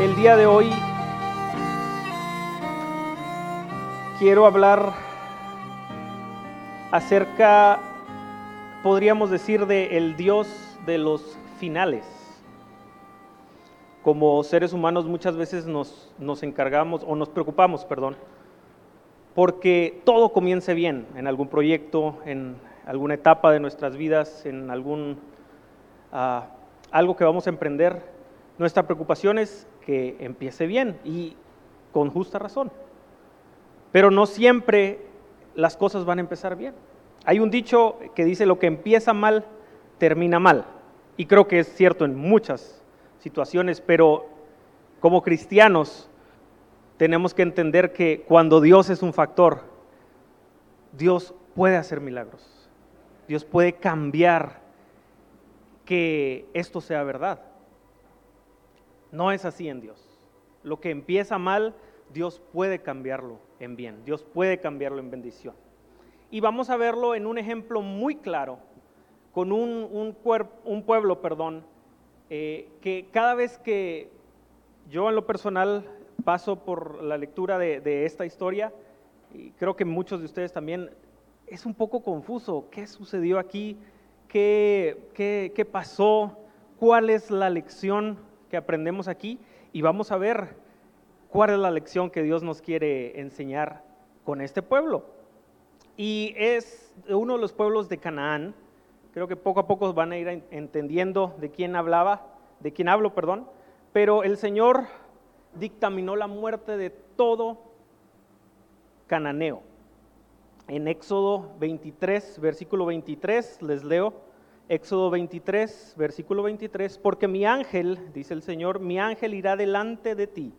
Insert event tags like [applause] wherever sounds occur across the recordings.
El día de hoy quiero hablar acerca, podríamos decir, de el Dios de los finales. Como seres humanos muchas veces nos, nos encargamos o nos preocupamos, perdón, porque todo comience bien en algún proyecto, en alguna etapa de nuestras vidas, en algún ah, algo que vamos a emprender. Nuestra preocupación es que empiece bien y con justa razón. Pero no siempre las cosas van a empezar bien. Hay un dicho que dice lo que empieza mal, termina mal. Y creo que es cierto en muchas situaciones, pero como cristianos tenemos que entender que cuando Dios es un factor, Dios puede hacer milagros. Dios puede cambiar que esto sea verdad. No es así en Dios. Lo que empieza mal, Dios puede cambiarlo en bien, Dios puede cambiarlo en bendición. Y vamos a verlo en un ejemplo muy claro, con un, un, pueblo, perdón, eh, que cada vez que yo en lo personal paso por la lectura de, esta historia, y creo que muchos de ustedes también, es un poco confuso. ¿Qué sucedió aquí? ¿Qué, qué, qué pasó? ¿Cuál es la lección que aprendemos aquí? Y vamos a ver cuál es la lección que Dios nos quiere enseñar con este pueblo. Y es uno de los pueblos de Canaán. Creo que poco a poco van a ir entendiendo de quién hablaba, de quién hablo, perdón. Pero el Señor dictaminó la muerte de todo cananeo. En Éxodo 23, versículo 23, les leo, Éxodo 23, versículo 23, porque mi ángel, dice el Señor, mi ángel irá delante de ti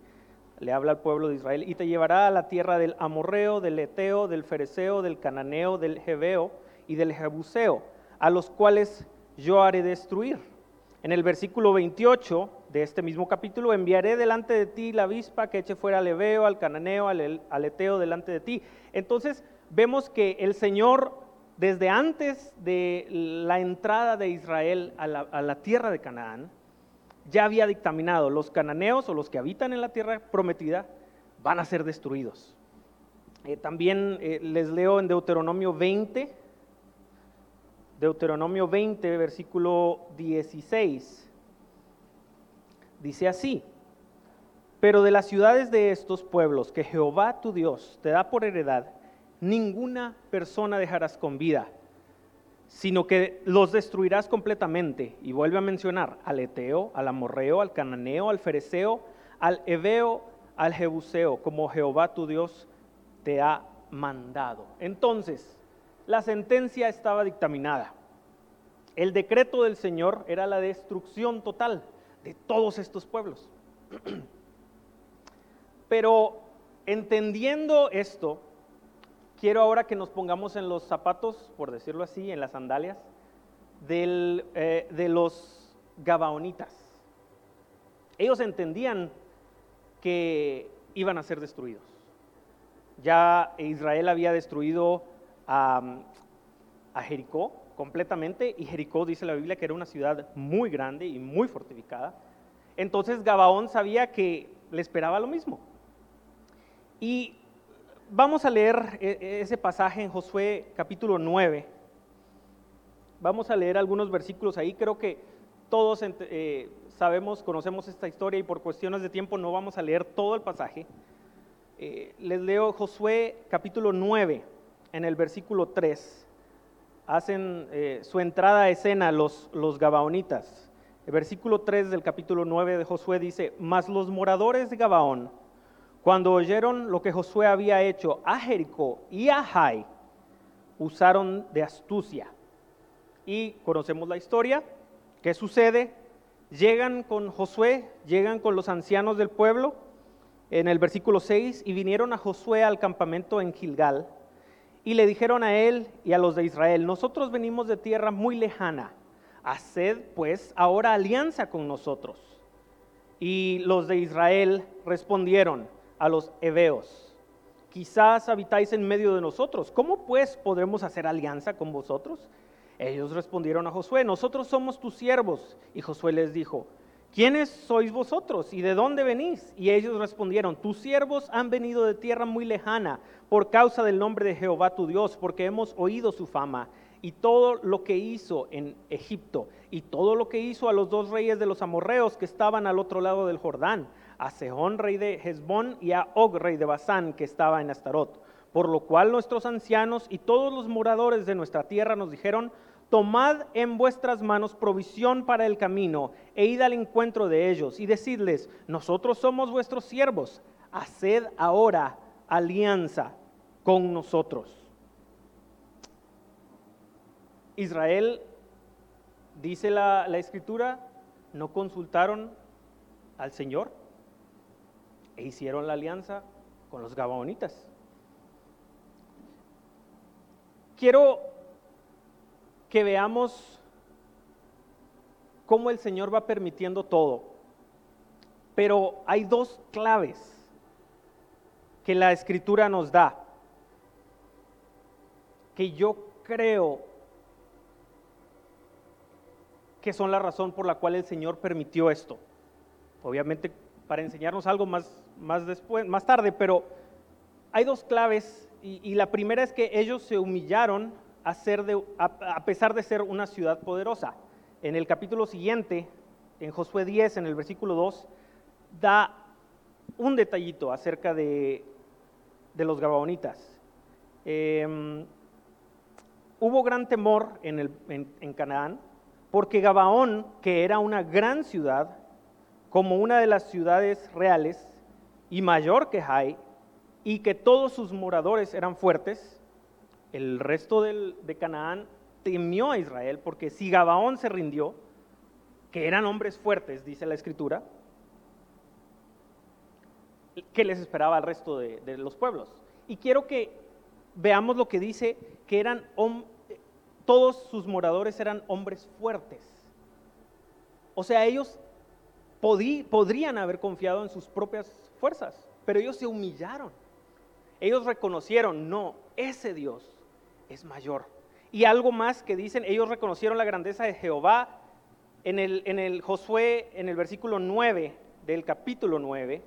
le habla al pueblo de Israel, y te llevará a la tierra del amorreo, del eteo, del fereceo, del cananeo, del jebeo y del jebuseo, a los cuales yo haré destruir. En el versículo 28 de este mismo capítulo, enviaré delante de ti la avispa que eche fuera al ebeo, al cananeo, al, al eteo delante de ti. Entonces vemos que el Señor, desde antes de la entrada de Israel a la, tierra de Canaán, ya había dictaminado, los cananeos o los que habitan en la tierra prometida van a ser destruidos. Eh, también eh, les leo en Deuteronomio 20, Deuteronomio 20, versículo 16. Dice así, pero de las ciudades de estos pueblos que Jehová tu Dios te da por heredad, ninguna persona dejarás con vida sino que los destruirás completamente. Y vuelve a mencionar al Eteo, al Amorreo, al Cananeo, al Fereceo, al Ebeo, al Jebuseo, como Jehová tu Dios te ha mandado. Entonces, la sentencia estaba dictaminada. El decreto del Señor era la destrucción total de todos estos pueblos. [clears throat] Pero entendiendo esto, quiero ahora que nos pongamos en los zapatos, por decirlo así, en las sandalias, eh, de los gabaonitas. Ellos entendían que iban a ser destruidos. Ya Israel había destruido a, a Jericó completamente y Jericó dice la Biblia que era una ciudad muy grande y muy fortificada. Entonces Gabaón sabía que le esperaba lo mismo. Y Vamos a leer e, e, ese pasaje en Josué capítulo 9. Vamos a leer algunos versículos ahí. Creo que todos eh, sabemos, conocemos esta historia y por cuestiones de tiempo no vamos a leer todo el pasaje. Eh, les leo Josué capítulo 9 en el versículo 3. Hacen eh, su entrada a escena los, los Gabaonitas. El versículo 3 del capítulo 9 de Josué dice, mas los moradores de Gabaón cuando oyeron lo que Josué había hecho a Jericó y a Jai, usaron de astucia. Y conocemos la historia. ¿Qué sucede? Llegan con Josué, llegan con los ancianos del pueblo en el versículo 6 y vinieron a Josué al campamento en Gilgal y le dijeron a él y a los de Israel, nosotros venimos de tierra muy lejana, haced pues ahora alianza con nosotros. Y los de Israel respondieron, a los heveos. Quizás habitáis en medio de nosotros. ¿Cómo pues podremos hacer alianza con vosotros? Ellos respondieron a Josué, nosotros somos tus siervos. Y Josué les dijo, ¿quiénes sois vosotros y de dónde venís? Y ellos respondieron, tus siervos han venido de tierra muy lejana por causa del nombre de Jehová tu Dios, porque hemos oído su fama y todo lo que hizo en Egipto y todo lo que hizo a los dos reyes de los amorreos que estaban al otro lado del Jordán, a Sehón rey de Hezbón y a Og rey de Basán que estaba en Astarot. Por lo cual nuestros ancianos y todos los moradores de nuestra tierra nos dijeron, tomad en vuestras manos provisión para el camino e id al encuentro de ellos y decidles, nosotros somos vuestros siervos, haced ahora alianza con nosotros. Israel, dice la, escritura, no consultaron al Señor e hicieron la alianza con los Gabaonitas. Quiero que veamos cómo el Señor va permitiendo todo, pero hay dos claves que la escritura nos da, que yo creo que son la razón por la cual el Señor permitió esto. Obviamente para enseñarnos algo más, más, después, más tarde, pero hay dos claves y, la primera es que ellos se humillaron a, ser a, pesar de ser una ciudad poderosa. En el capítulo siguiente, en Josué 10, en el versículo 2, da un detallito acerca de, de los gabaonitas. Em, hubo gran temor en, el, en Canaán porque Gabaón, que era una gran ciudad, como una de las ciudades reales y mayor que Jai, y que todos sus moradores eran fuertes, el resto de Canaán temió a Israel, porque si Gabaón se rindió, que eran hombres fuertes, dice la escritura, ¿qué les esperaba al resto de, de los pueblos? Y quiero que veamos lo que dice, que eran todos sus moradores eran hombres fuertes. O sea, ellos podrían haber confiado en sus propias fuerzas, pero ellos se humillaron. Ellos reconocieron, no, ese Dios es mayor. Y algo más que dicen, ellos reconocieron la grandeza de Jehová. En el, en el Josué, en el versículo 9 del capítulo 9,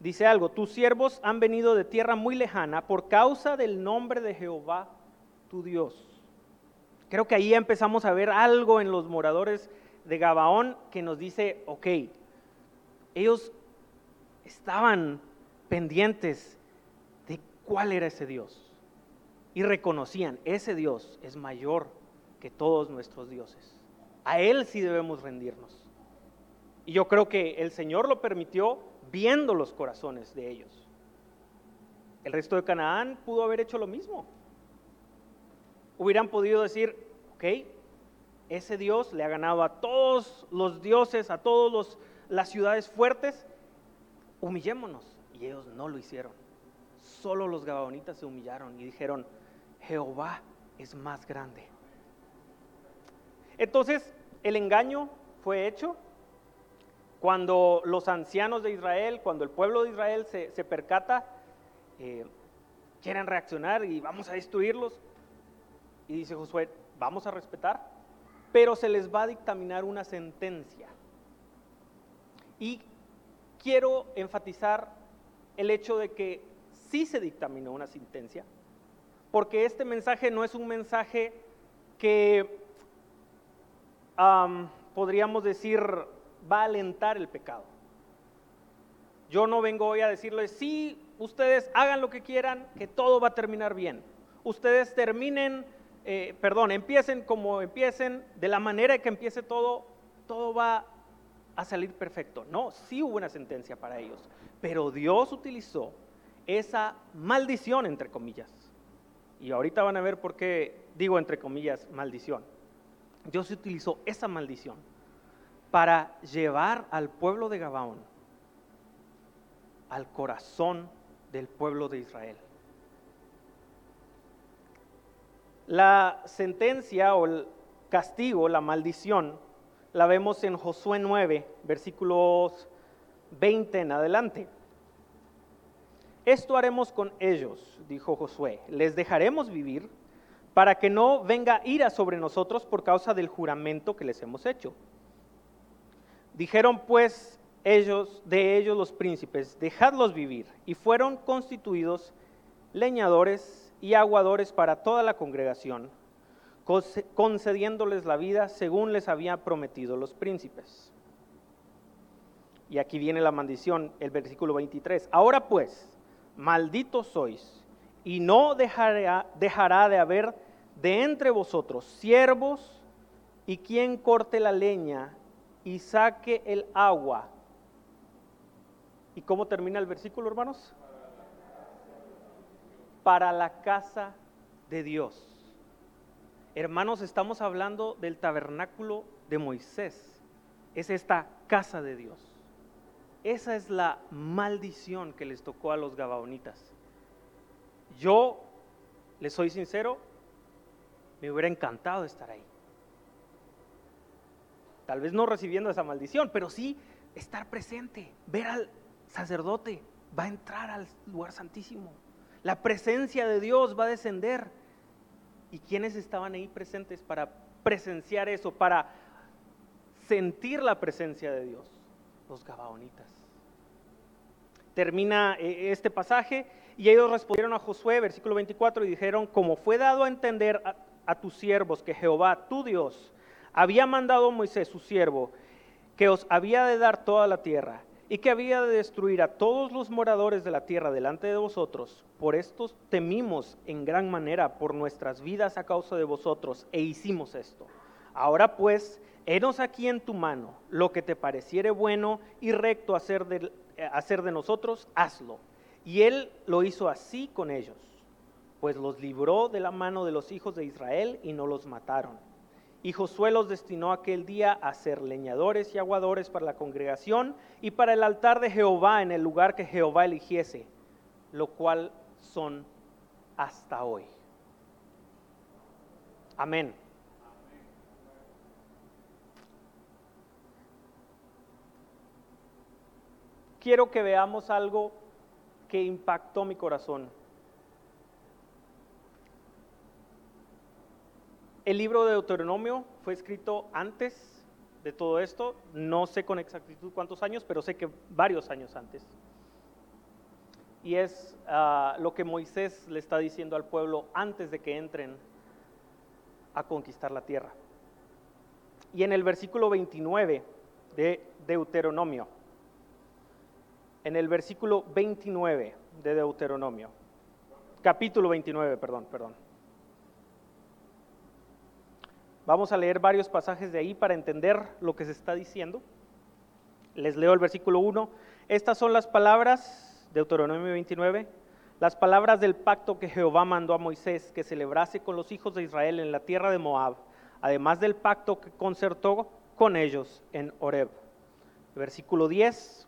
dice algo, tus siervos han venido de tierra muy lejana por causa del nombre de Jehová, tu Dios. Creo que ahí empezamos a ver algo en los moradores de Gabaón que nos dice, ok, ellos estaban pendientes de cuál era ese Dios y reconocían, ese Dios es mayor que todos nuestros dioses. A Él sí debemos rendirnos. Y yo creo que el Señor lo permitió viendo los corazones de ellos. El resto de Canaán pudo haber hecho lo mismo hubieran podido decir, ok, ese Dios le ha ganado a todos los dioses, a todas las ciudades fuertes, humillémonos. Y ellos no lo hicieron. Solo los gabaonitas se humillaron y dijeron, Jehová es más grande. Entonces, el engaño fue hecho cuando los ancianos de Israel, cuando el pueblo de Israel se, percata, eh, quieren reaccionar y vamos a destruirlos. Y dice Josué, vamos a respetar, pero se les va a dictaminar una sentencia. Y quiero enfatizar el hecho de que sí se dictaminó una sentencia, porque este mensaje no es un mensaje que podríamos decir va a alentar el pecado. Yo no vengo hoy a decirles, sí, ustedes hagan lo que quieran, que todo va a terminar bien. Ustedes terminen eh, perdón, empiecen como empiecen, de la manera que empiece todo, todo va a salir perfecto. No, sí hubo una sentencia para ellos, pero Dios utilizó esa maldición, entre comillas. Y ahorita van a ver por qué digo, entre comillas, maldición. Dios utilizó esa maldición para llevar al pueblo de Gabaón al corazón del pueblo de Israel. La sentencia o el castigo, la maldición, la vemos en Josué 9, versículos 20 en adelante. Esto haremos con ellos, dijo Josué, les dejaremos vivir para que no venga ira sobre nosotros por causa del juramento que les hemos hecho. Dijeron pues ellos, de ellos los príncipes, dejadlos vivir, y fueron constituidos leñadores y aguadores para toda la congregación, concediéndoles la vida según les había prometido los príncipes. Y aquí viene la maldición, el versículo 23. Ahora pues, malditos sois, y no dejará, dejará de haber de entre vosotros siervos y quien corte la leña y saque el agua. ¿Y cómo termina el versículo, hermanos? Para la casa de Dios. Hermanos, estamos hablando del tabernáculo de Moisés. Es esta casa de Dios. Esa es la maldición que les tocó a los gabaonitas. Yo, les soy sincero, me hubiera encantado estar ahí. Tal vez no recibiendo esa maldición, pero sí estar presente, ver al sacerdote, va a entrar al lugar santísimo. La presencia de Dios va a descender. ¿Y quiénes estaban ahí presentes para presenciar eso, para sentir la presencia de Dios? Los gabaonitas. Termina eh, este pasaje y ellos respondieron a Josué, versículo 24, y dijeron, como fue dado a entender a tus siervos que Jehová, tu Dios, había mandado a Moisés, su siervo, que os había de dar toda la tierra y que había de destruir a todos los moradores de la tierra delante de vosotros. Por esto temimos en gran manera por nuestras vidas a causa de vosotros e hicimos esto. Ahora pues, henos aquí en tu mano lo que te pareciere bueno y recto hacer de, hacer de nosotros, hazlo. Y él lo hizo así con ellos pues los libró de la mano de los hijos de Israel y no los mataron. Y Josué los destinó aquel día a ser leñadores y aguadores para la congregación y para el altar de Jehová en el lugar que Jehová eligiese, lo cual son hasta hoy. Amén. Quiero que veamos algo que impactó mi corazón. El libro de Deuteronomio fue escrito antes de todo esto, no sé con exactitud cuántos años, pero sé que varios años antes. Y es ah, lo que Moisés le está diciendo al pueblo antes de que entren a conquistar la tierra. Y en el versículo 29 de Deuteronomio, en el versículo 29 de Deuteronomio, capítulo 29, perdón, perdón. Vamos a leer varios pasajes de ahí para entender lo que se está diciendo. Les leo el versículo 1. Estas son las palabras, de Deuteronomio 29, las palabras del pacto que Jehová mandó a Moisés que celebrase con los hijos de Israel en la tierra de Moab, además del pacto que concertó con ellos en Horeb. Versículo 10.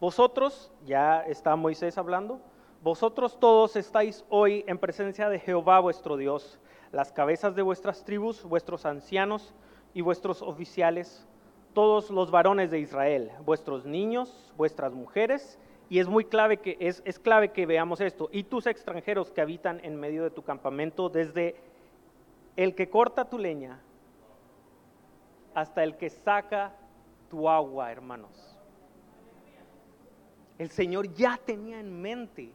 Vosotros, ya está Moisés hablando, vosotros todos estáis hoy en presencia de Jehová vuestro Dios las cabezas de vuestras tribus, vuestros ancianos y vuestros oficiales, todos los varones de Israel, vuestros niños, vuestras mujeres, y es muy clave que es, es clave que veamos esto, y tus extranjeros que habitan en medio de tu campamento, desde el que corta tu leña hasta el que saca tu agua, hermanos. El Señor ya tenía en mente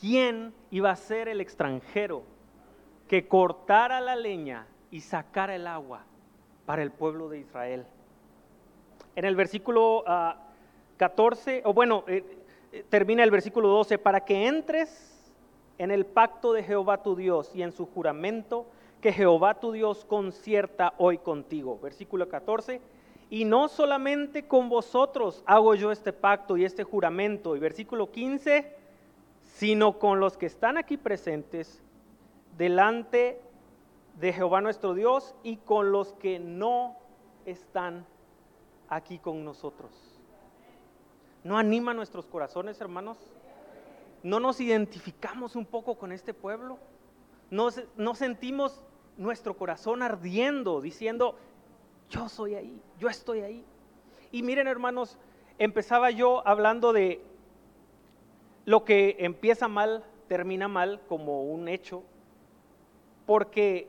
quién iba a ser el extranjero que cortara la leña y sacara el agua para el pueblo de Israel. En el versículo 14, ah, o bueno, eh, eh, termina el versículo 12, para que entres en el pacto de Jehová tu Dios y en su juramento que Jehová tu Dios concierta hoy contigo. Versículo 14, y no solamente con vosotros hago yo este pacto y este juramento. Y versículo 15, sino con los que están aquí presentes delante de Jehová nuestro Dios y con los que no están aquí con nosotros. ¿No anima nuestros corazones, hermanos? ¿No nos identificamos un poco con este pueblo? ¿No, sentimos nuestro corazón ardiendo, diciendo, yo soy ahí, yo estoy ahí? Y miren, hermanos, empezaba yo hablando de lo que empieza mal, termina mal como un hecho, porque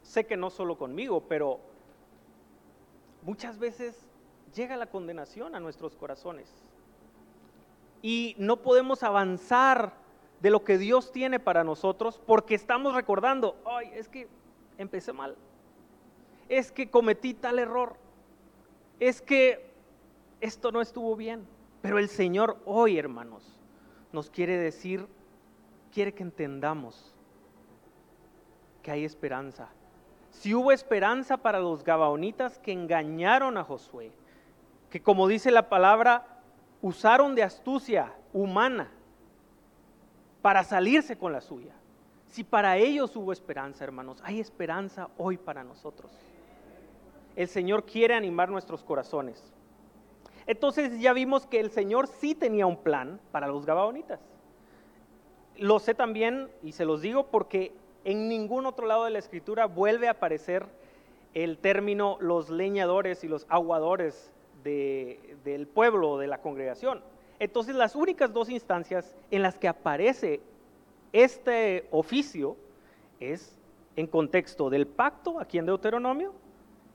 sé que no solo conmigo, pero muchas veces llega la condenación a nuestros corazones. Y no podemos avanzar de lo que Dios tiene para nosotros porque estamos recordando, ay, es que empecé mal, es que cometí tal error, es que esto no estuvo bien. Pero el Señor hoy, hermanos, nos quiere decir, quiere que entendamos que hay esperanza. Si hubo esperanza para los gabaonitas que engañaron a Josué, que como dice la palabra, usaron de astucia humana para salirse con la suya. Si para ellos hubo esperanza, hermanos, hay esperanza hoy para nosotros. El Señor quiere animar nuestros corazones. Entonces ya vimos que el Señor sí tenía un plan para los Gabaonitas. Lo sé también y se los digo porque en ningún otro lado de la escritura vuelve a aparecer el término los leñadores y los aguadores del pueblo o de la congregación. Entonces las únicas dos instancias en las que aparece este oficio es en contexto del pacto aquí en Deuteronomio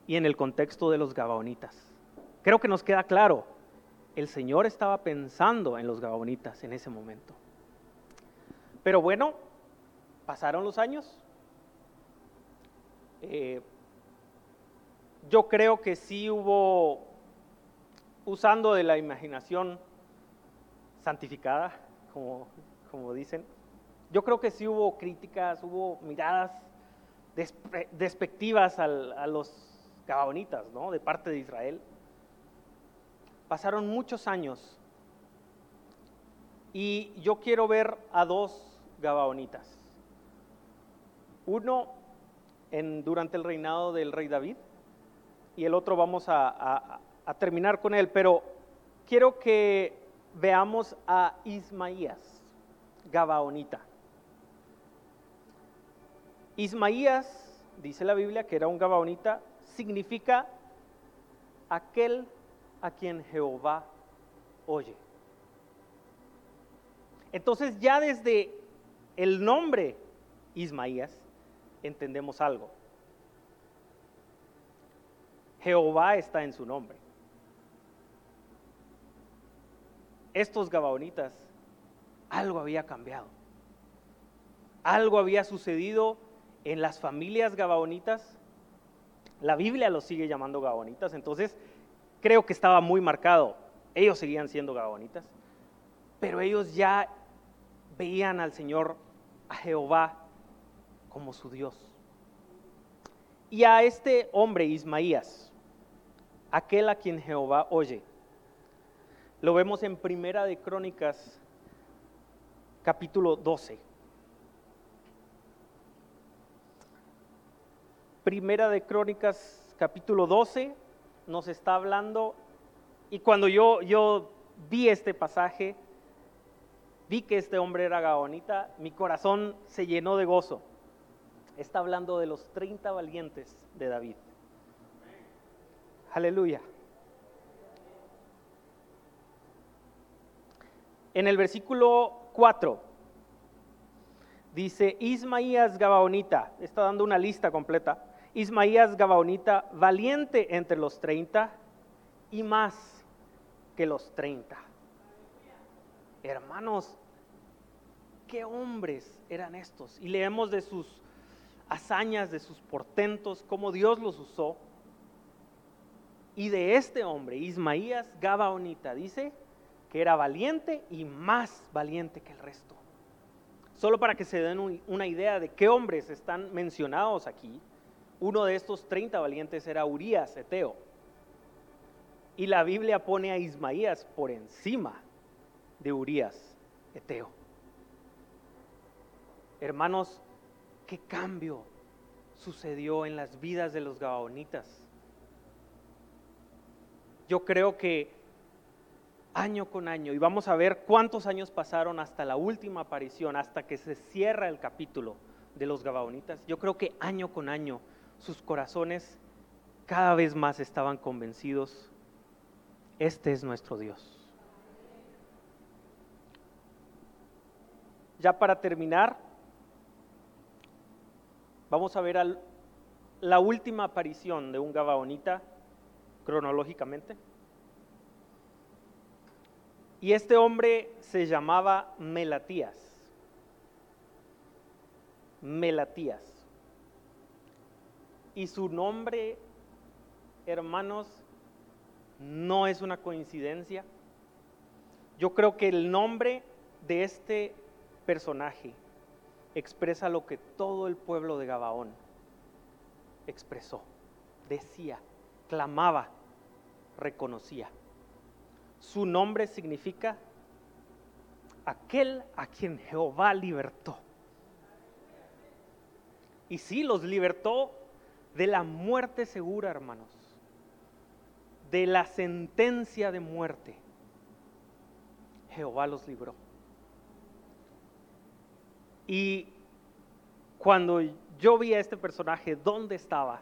y en el contexto de los Gabaonitas. Creo que nos queda claro, el Señor estaba pensando en los Gabaonitas en ese momento. Pero bueno, pasaron los años. Eh, yo creo que sí hubo, usando de la imaginación santificada, como, como dicen, yo creo que sí hubo críticas, hubo miradas despectivas a los gabaonitas, ¿no? De parte de Israel. Pasaron muchos años y yo quiero ver a dos Gabaonitas. Uno en, durante el reinado del rey David y el otro vamos a, terminar con él, pero quiero que veamos a Ismaías, Gabaonita. Ismaías, dice la Biblia, que era un Gabaonita, significa aquel a quien Jehová oye. Entonces ya desde el nombre Ismaías entendemos algo. Jehová está en su nombre. Estos gabaonitas, algo había cambiado. Algo había sucedido en las familias gabaonitas. La Biblia los sigue llamando gabaonitas. Entonces, creo que estaba muy marcado. Ellos seguían siendo gabonitas, pero ellos ya veían al Señor, a Jehová, como su Dios. Y a este hombre, Ismaías, aquel a quien Jehová oye, lo vemos en Primera de Crónicas, capítulo 12. Primera de Crónicas, capítulo 12 nos está hablando y cuando yo, yo vi este pasaje, vi que este hombre era Gaonita, mi corazón se llenó de gozo. Está hablando de los 30 valientes de David. Aleluya. En el versículo 4 dice, Ismaías Gabaonita, está dando una lista completa, Ismaías Gabaonita, valiente entre los treinta y más que los treinta. Hermanos, qué hombres eran estos. Y leemos de sus hazañas, de sus portentos, cómo Dios los usó. Y de este hombre, Ismaías Gabaonita, dice que era valiente y más valiente que el resto. Solo para que se den una idea de qué hombres están mencionados aquí, uno de estos 30 valientes era Urias, Eteo. Y la Biblia pone a Ismaías por encima de Urias, Eteo. Hermanos, qué cambio sucedió en las vidas de los gabaonitas. Yo creo que año con año, y vamos a ver cuántos años pasaron hasta la última aparición, hasta que se cierra el capítulo de los gabaonitas, yo creo que año con año sus corazones cada vez más estaban convencidos, este es nuestro Dios. Ya para terminar, vamos a ver la última aparición de un Gabaonita cronológicamente. Y este hombre se llamaba Melatías. Melatías. Y su nombre, hermanos, no es una coincidencia. Yo creo que el nombre de este personaje expresa lo que todo el pueblo de Gabaón expresó, decía, clamaba, reconocía. Su nombre significa aquel a quien Jehová libertó. Y sí, los libertó de la muerte segura, hermanos, de la sentencia de muerte. Jehová los libró. Y cuando yo vi a este personaje, ¿dónde estaba?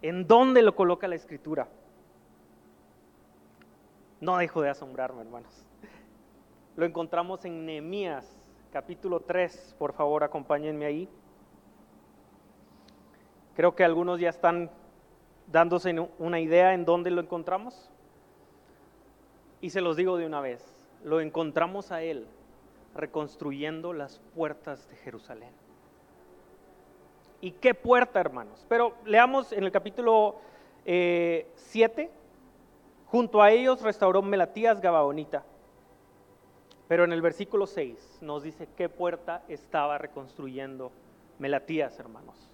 ¿En dónde lo coloca la escritura? No dejo de asombrarme, hermanos. Lo encontramos en Nehemías, capítulo 3. Por favor, acompáñenme ahí. Creo que algunos ya están dándose una idea en dónde lo encontramos. Y se los digo de una vez, lo encontramos a Él reconstruyendo las puertas de Jerusalén. ¿Y qué puerta, hermanos? Pero leamos en el capítulo 7, eh, junto a ellos restauró Melatías Gabaonita. Pero en el versículo 6 nos dice qué puerta estaba reconstruyendo Melatías, hermanos.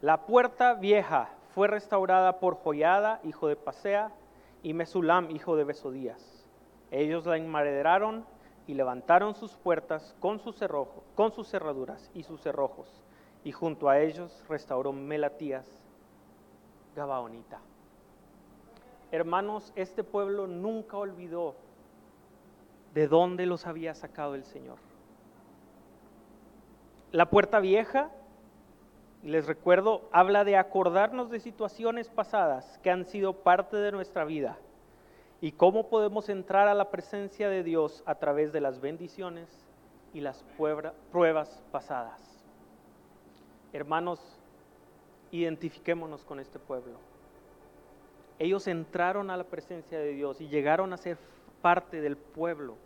La puerta vieja fue restaurada por Joyada, hijo de Pasea, y Mesulam, hijo de Besodías. Ellos la enmaderaron y levantaron sus puertas con sus, con sus cerraduras y sus cerrojos, y junto a ellos restauró Melatías, Gabaonita. Hermanos, este pueblo nunca olvidó de dónde los había sacado el Señor. La puerta vieja les recuerdo, habla de acordarnos de situaciones pasadas que han sido parte de nuestra vida y cómo podemos entrar a la presencia de Dios a través de las bendiciones y las pruebas pasadas. Hermanos, identifiquémonos con este pueblo. Ellos entraron a la presencia de Dios y llegaron a ser parte del pueblo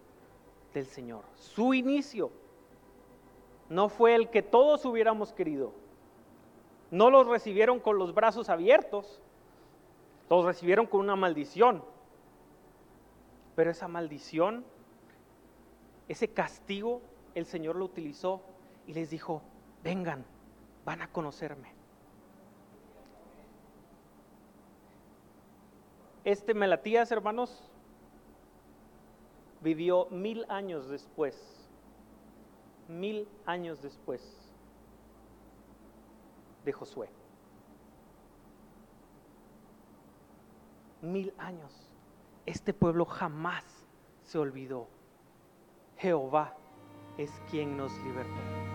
del Señor. Su inicio no fue el que todos hubiéramos querido no los recibieron con los brazos abiertos, los recibieron con una maldición. Pero esa maldición, ese castigo, el Señor lo utilizó y les dijo, vengan, van a conocerme. Este Melatías, hermanos, vivió mil años después, mil años después de Josué. Mil años. Este pueblo jamás se olvidó. Jehová es quien nos libertó.